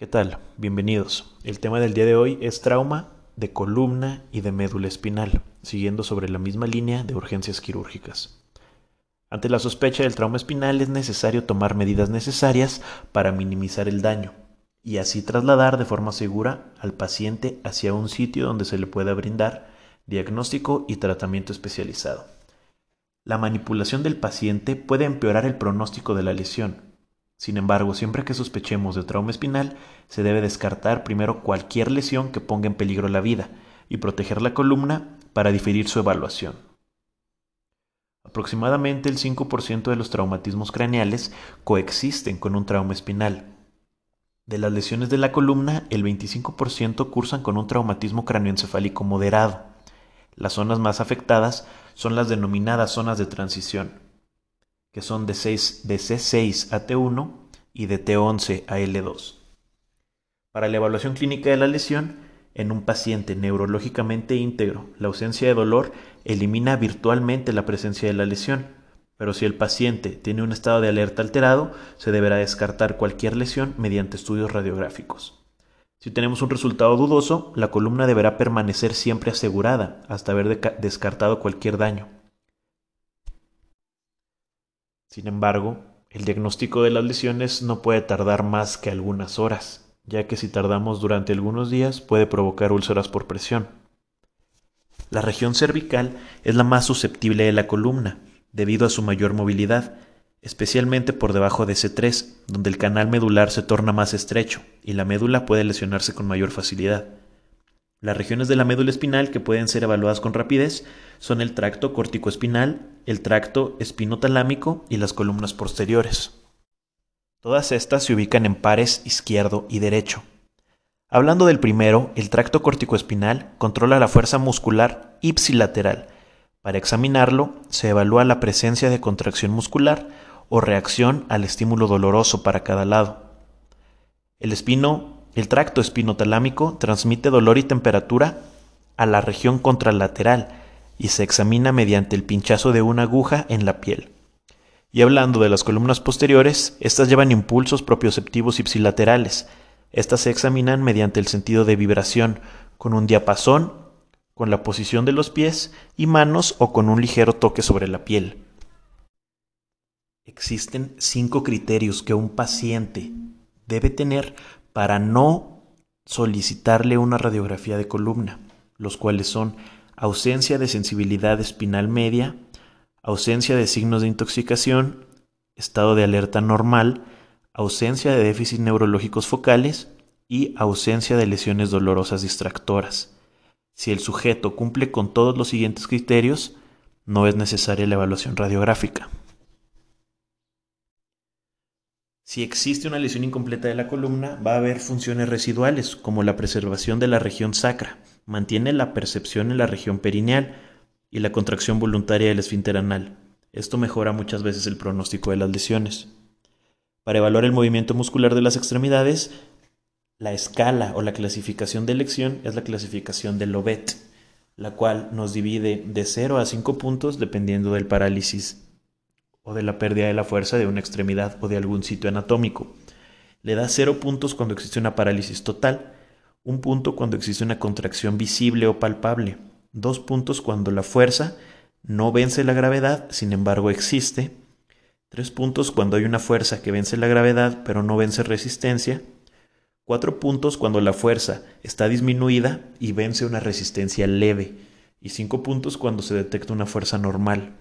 ¿Qué tal? Bienvenidos. El tema del día de hoy es trauma de columna y de médula espinal, siguiendo sobre la misma línea de urgencias quirúrgicas. Ante la sospecha del trauma espinal es necesario tomar medidas necesarias para minimizar el daño y así trasladar de forma segura al paciente hacia un sitio donde se le pueda brindar diagnóstico y tratamiento especializado. La manipulación del paciente puede empeorar el pronóstico de la lesión. Sin embargo, siempre que sospechemos de trauma espinal, se debe descartar primero cualquier lesión que ponga en peligro la vida y proteger la columna para diferir su evaluación. Aproximadamente el 5% de los traumatismos craneales coexisten con un trauma espinal. De las lesiones de la columna, el 25% cursan con un traumatismo cráneoencefálico moderado. Las zonas más afectadas son las denominadas zonas de transición, que son de, 6, de C6 a T1 y de T11 a L2. Para la evaluación clínica de la lesión, en un paciente neurológicamente íntegro, la ausencia de dolor elimina virtualmente la presencia de la lesión, pero si el paciente tiene un estado de alerta alterado, se deberá descartar cualquier lesión mediante estudios radiográficos. Si tenemos un resultado dudoso, la columna deberá permanecer siempre asegurada hasta haber descartado cualquier daño. Sin embargo, el diagnóstico de las lesiones no puede tardar más que algunas horas, ya que si tardamos durante algunos días puede provocar úlceras por presión. La región cervical es la más susceptible de la columna, debido a su mayor movilidad, especialmente por debajo de C3, donde el canal medular se torna más estrecho y la médula puede lesionarse con mayor facilidad. Las regiones de la médula espinal que pueden ser evaluadas con rapidez son el tracto corticoespinal, el tracto espinotalámico y las columnas posteriores. Todas estas se ubican en pares izquierdo y derecho. Hablando del primero, el tracto corticoespinal controla la fuerza muscular ipsilateral. Para examinarlo, se evalúa la presencia de contracción muscular o reacción al estímulo doloroso para cada lado. El espino, el tracto espinotalámico transmite dolor y temperatura a la región contralateral y se examina mediante el pinchazo de una aguja en la piel. Y hablando de las columnas posteriores, estas llevan impulsos propioceptivos ipsilaterales. Estas se examinan mediante el sentido de vibración, con un diapasón, con la posición de los pies y manos o con un ligero toque sobre la piel. Existen cinco criterios que un paciente debe tener para no solicitarle una radiografía de columna, los cuales son ausencia de sensibilidad espinal media, ausencia de signos de intoxicación, estado de alerta normal, ausencia de déficits neurológicos focales y ausencia de lesiones dolorosas distractoras. Si el sujeto cumple con todos los siguientes criterios, no es necesaria la evaluación radiográfica. Si existe una lesión incompleta de la columna, va a haber funciones residuales, como la preservación de la región sacra, mantiene la percepción en la región perineal y la contracción voluntaria del esfínter anal. Esto mejora muchas veces el pronóstico de las lesiones. Para evaluar el movimiento muscular de las extremidades, la escala o la clasificación de elección es la clasificación de Lobet, la cual nos divide de 0 a 5 puntos dependiendo del parálisis o de la pérdida de la fuerza de una extremidad o de algún sitio anatómico. Le da cero puntos cuando existe una parálisis total, un punto cuando existe una contracción visible o palpable, dos puntos cuando la fuerza no vence la gravedad, sin embargo existe, tres puntos cuando hay una fuerza que vence la gravedad pero no vence resistencia, cuatro puntos cuando la fuerza está disminuida y vence una resistencia leve, y cinco puntos cuando se detecta una fuerza normal.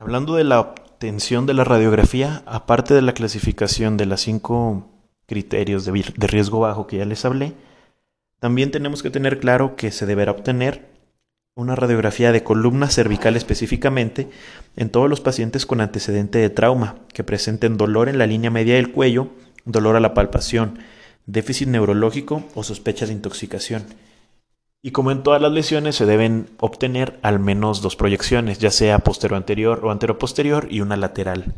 Hablando de la obtención de la radiografía, aparte de la clasificación de las cinco criterios de, riesgo bajo que ya les hablé, también tenemos que tener claro que se deberá obtener una radiografía de columna cervical específicamente en todos los pacientes con antecedente de trauma que presenten dolor en la línea media del cuello, dolor a la palpación, déficit neurológico o sospechas de intoxicación y como en todas las lesiones se deben obtener al menos dos proyecciones, ya sea postero anterior o antero posterior y una lateral.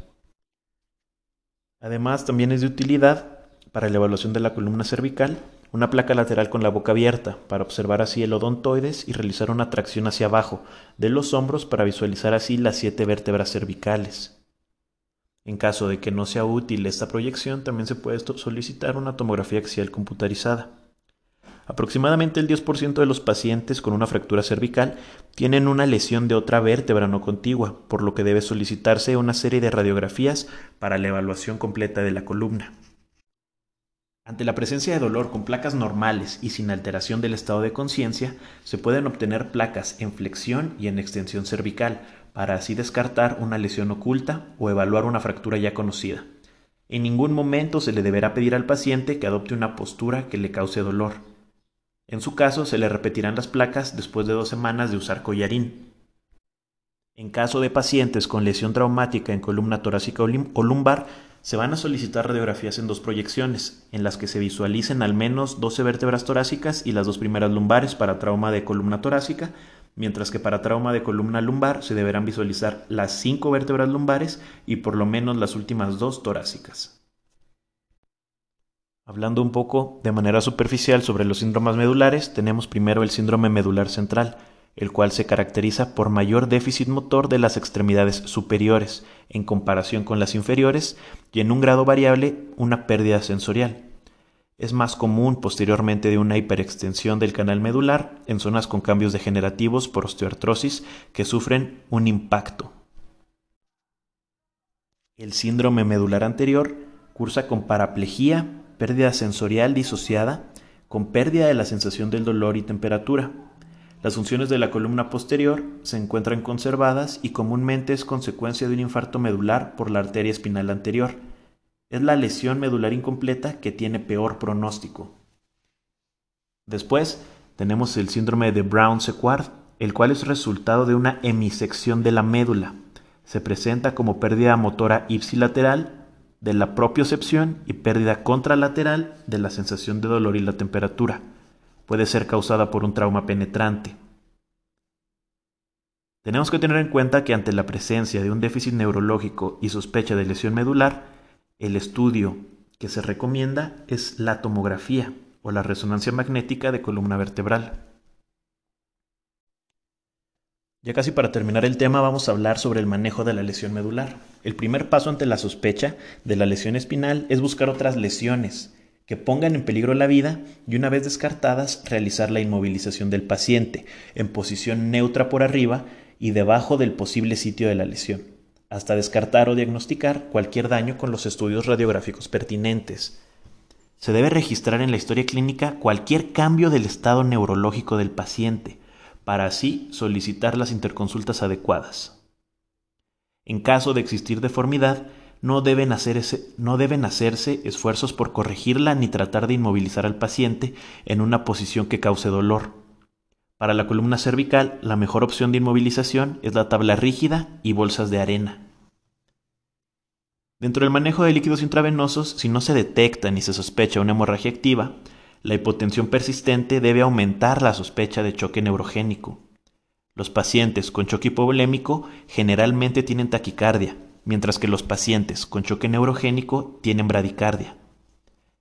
Además, también es de utilidad para la evaluación de la columna cervical una placa lateral con la boca abierta para observar así el odontoides y realizar una tracción hacia abajo de los hombros para visualizar así las siete vértebras cervicales. En caso de que no sea útil esta proyección, también se puede solicitar una tomografía axial computarizada. Aproximadamente el 10% de los pacientes con una fractura cervical tienen una lesión de otra vértebra no contigua, por lo que debe solicitarse una serie de radiografías para la evaluación completa de la columna. Ante la presencia de dolor con placas normales y sin alteración del estado de conciencia, se pueden obtener placas en flexión y en extensión cervical, para así descartar una lesión oculta o evaluar una fractura ya conocida. En ningún momento se le deberá pedir al paciente que adopte una postura que le cause dolor. En su caso, se le repetirán las placas después de dos semanas de usar collarín. En caso de pacientes con lesión traumática en columna torácica o lumbar, se van a solicitar radiografías en dos proyecciones, en las que se visualicen al menos 12 vértebras torácicas y las dos primeras lumbares para trauma de columna torácica, mientras que para trauma de columna lumbar se deberán visualizar las 5 vértebras lumbares y por lo menos las últimas dos torácicas. Hablando un poco de manera superficial sobre los síndromes medulares, tenemos primero el síndrome medular central, el cual se caracteriza por mayor déficit motor de las extremidades superiores en comparación con las inferiores y en un grado variable una pérdida sensorial. Es más común posteriormente de una hiperextensión del canal medular en zonas con cambios degenerativos por osteoartrosis que sufren un impacto. El síndrome medular anterior cursa con paraplejía, pérdida sensorial disociada, con pérdida de la sensación del dolor y temperatura. Las funciones de la columna posterior se encuentran conservadas y comúnmente es consecuencia de un infarto medular por la arteria espinal anterior. Es la lesión medular incompleta que tiene peor pronóstico. Después tenemos el síndrome de Brown-Sequard, el cual es resultado de una hemisección de la médula. Se presenta como pérdida motora ipsilateral de la propiocepción y pérdida contralateral de la sensación de dolor y la temperatura. Puede ser causada por un trauma penetrante. Tenemos que tener en cuenta que ante la presencia de un déficit neurológico y sospecha de lesión medular, el estudio que se recomienda es la tomografía o la resonancia magnética de columna vertebral. Ya casi para terminar el tema vamos a hablar sobre el manejo de la lesión medular. El primer paso ante la sospecha de la lesión espinal es buscar otras lesiones que pongan en peligro la vida y una vez descartadas realizar la inmovilización del paciente en posición neutra por arriba y debajo del posible sitio de la lesión, hasta descartar o diagnosticar cualquier daño con los estudios radiográficos pertinentes. Se debe registrar en la historia clínica cualquier cambio del estado neurológico del paciente, para así solicitar las interconsultas adecuadas. En caso de existir deformidad, no deben, no deben, hacerse esfuerzos por corregirla ni tratar de inmovilizar al paciente en una posición que cause dolor. Para la columna cervical, la mejor opción de inmovilización es la tabla rígida y bolsas de arena. Dentro del manejo de líquidos intravenosos, si no se detecta ni se sospecha una hemorragia activa, la hipotensión persistente debe aumentar la sospecha de choque neurogénico. Los pacientes con choque hipovolémico generalmente tienen taquicardia, mientras que los pacientes con choque neurogénico tienen bradicardia.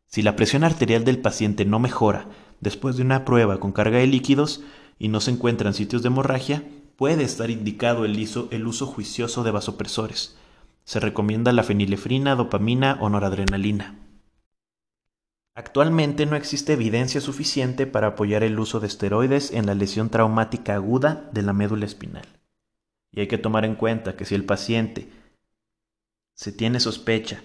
Si la presión arterial del paciente no mejora después de una prueba con carga de líquidos y no se encuentran sitios de hemorragia, puede estar indicado el uso, el uso juicioso de vasopresores. Se recomienda la fenilefrina, dopamina o noradrenalina. Actualmente no existe evidencia suficiente para apoyar el uso de esteroides en la lesión traumática aguda de la médula espinal. Y hay que tomar en cuenta que si el paciente se tiene sospecha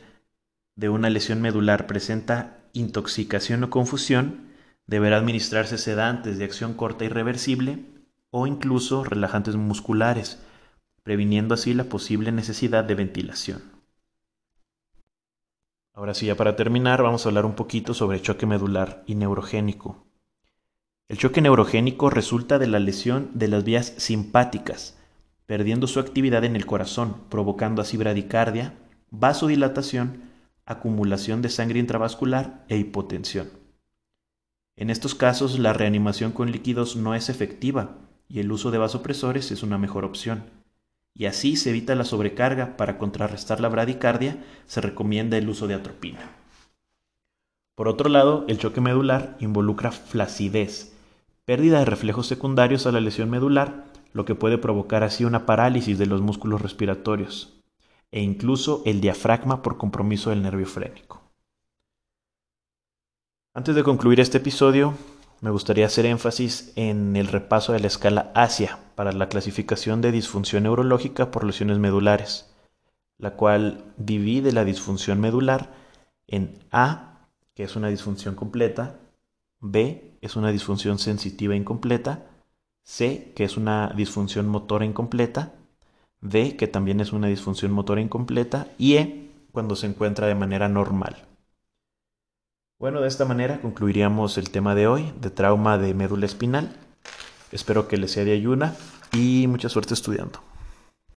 de una lesión medular presenta intoxicación o confusión, deberá administrarse sedantes de acción corta y reversible o incluso relajantes musculares, previniendo así la posible necesidad de ventilación. Ahora sí, ya para terminar, vamos a hablar un poquito sobre choque medular y neurogénico. El choque neurogénico resulta de la lesión de las vías simpáticas, perdiendo su actividad en el corazón, provocando así bradicardia, vasodilatación, acumulación de sangre intravascular e hipotensión. En estos casos, la reanimación con líquidos no es efectiva y el uso de vasopresores es una mejor opción y así se evita la sobrecarga. Para contrarrestar la bradicardia se recomienda el uso de atropina. Por otro lado, el choque medular involucra flacidez, pérdida de reflejos secundarios a la lesión medular, lo que puede provocar así una parálisis de los músculos respiratorios. e incluso el diafragma por compromiso del nervio frénico. Antes de concluir este episodio, me gustaría hacer énfasis en el repaso de la escala ASIA para la clasificación de disfunción neurológica por lesiones medulares, la cual divide la disfunción medular en A, que es una disfunción completa, B, es una disfunción sensitiva incompleta, C, que es una disfunción motora incompleta, D, que también es una disfunción motora incompleta, y E, cuando se encuentra de manera normal. Bueno, de esta manera concluiríamos el tema de hoy de trauma de médula espinal. Espero que les sea de ayuda y mucha suerte estudiando.